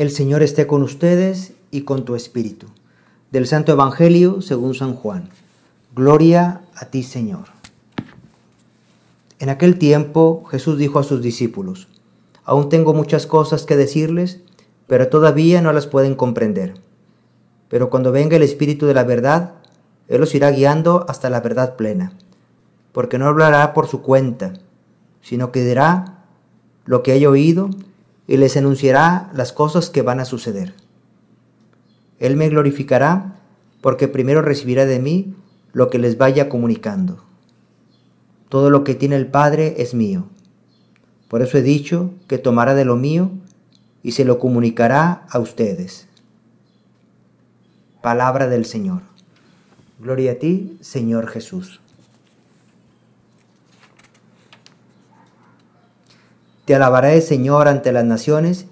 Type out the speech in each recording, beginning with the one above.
El Señor esté con ustedes y con tu espíritu. Del Santo Evangelio según San Juan. Gloria a ti, Señor. En aquel tiempo Jesús dijo a sus discípulos, Aún tengo muchas cosas que decirles, pero todavía no las pueden comprender. Pero cuando venga el Espíritu de la verdad, Él los irá guiando hasta la verdad plena, porque no hablará por su cuenta, sino que dirá lo que haya oído y les anunciará las cosas que van a suceder. Él me glorificará porque primero recibirá de mí lo que les vaya comunicando. Todo lo que tiene el Padre es mío. Por eso he dicho que tomará de lo mío y se lo comunicará a ustedes. Palabra del Señor. Gloria a ti, Señor Jesús. Te alabaré, Señor, ante las naciones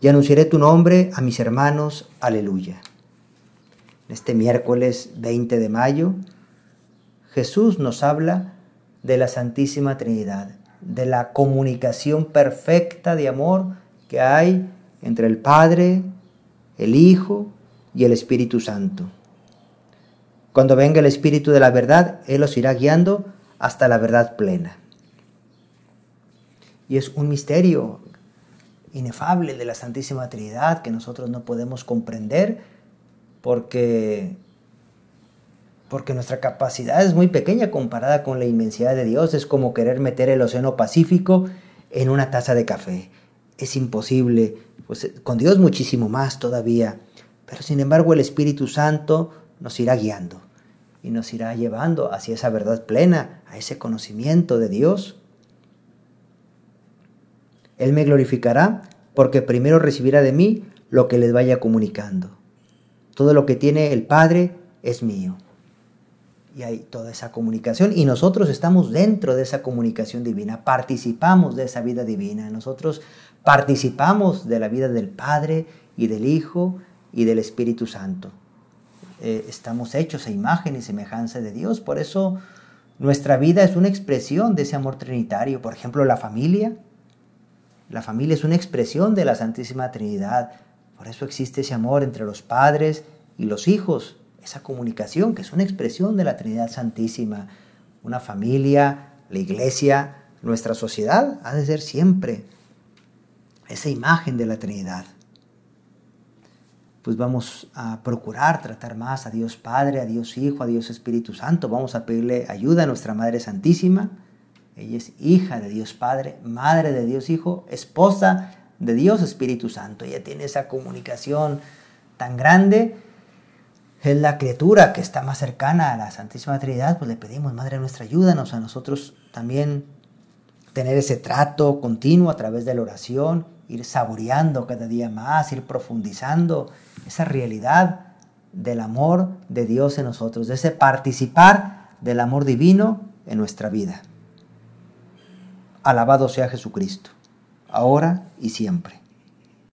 y anunciaré tu nombre a mis hermanos. Aleluya. Este miércoles 20 de mayo, Jesús nos habla de la Santísima Trinidad, de la comunicación perfecta de amor que hay entre el Padre, el Hijo y el Espíritu Santo. Cuando venga el Espíritu de la verdad, Él los irá guiando hasta la verdad plena y es un misterio inefable de la Santísima Trinidad que nosotros no podemos comprender porque porque nuestra capacidad es muy pequeña comparada con la inmensidad de Dios. Es como querer meter el Océano Pacífico en una taza de café. Es imposible. Pues con Dios muchísimo más todavía. Pero sin embargo el Espíritu Santo nos irá guiando y nos irá llevando hacia esa verdad plena, a ese conocimiento de Dios. Él me glorificará porque primero recibirá de mí lo que les vaya comunicando. Todo lo que tiene el Padre es mío. Y hay toda esa comunicación y nosotros estamos dentro de esa comunicación divina, participamos de esa vida divina, nosotros participamos de la vida del Padre y del Hijo y del Espíritu Santo. Eh, estamos hechos a imagen y semejanza de Dios, por eso nuestra vida es una expresión de ese amor trinitario. Por ejemplo, la familia, la familia es una expresión de la Santísima Trinidad. Por eso existe ese amor entre los padres y los hijos, esa comunicación que es una expresión de la Trinidad Santísima. Una familia, la iglesia, nuestra sociedad ha de ser siempre esa imagen de la Trinidad. Pues vamos a procurar tratar más a Dios Padre, a Dios Hijo, a Dios Espíritu Santo. Vamos a pedirle ayuda a nuestra Madre Santísima ella es hija de Dios Padre, madre de Dios Hijo, esposa de Dios Espíritu Santo. Ella tiene esa comunicación tan grande. Es la criatura que está más cercana a la Santísima Trinidad. Pues le pedimos, Madre nuestra, ayúdanos a nosotros también tener ese trato continuo a través de la oración, ir saboreando cada día más, ir profundizando esa realidad del amor de Dios en nosotros, de ese participar del amor divino en nuestra vida. Alabado sea Jesucristo, ahora y siempre.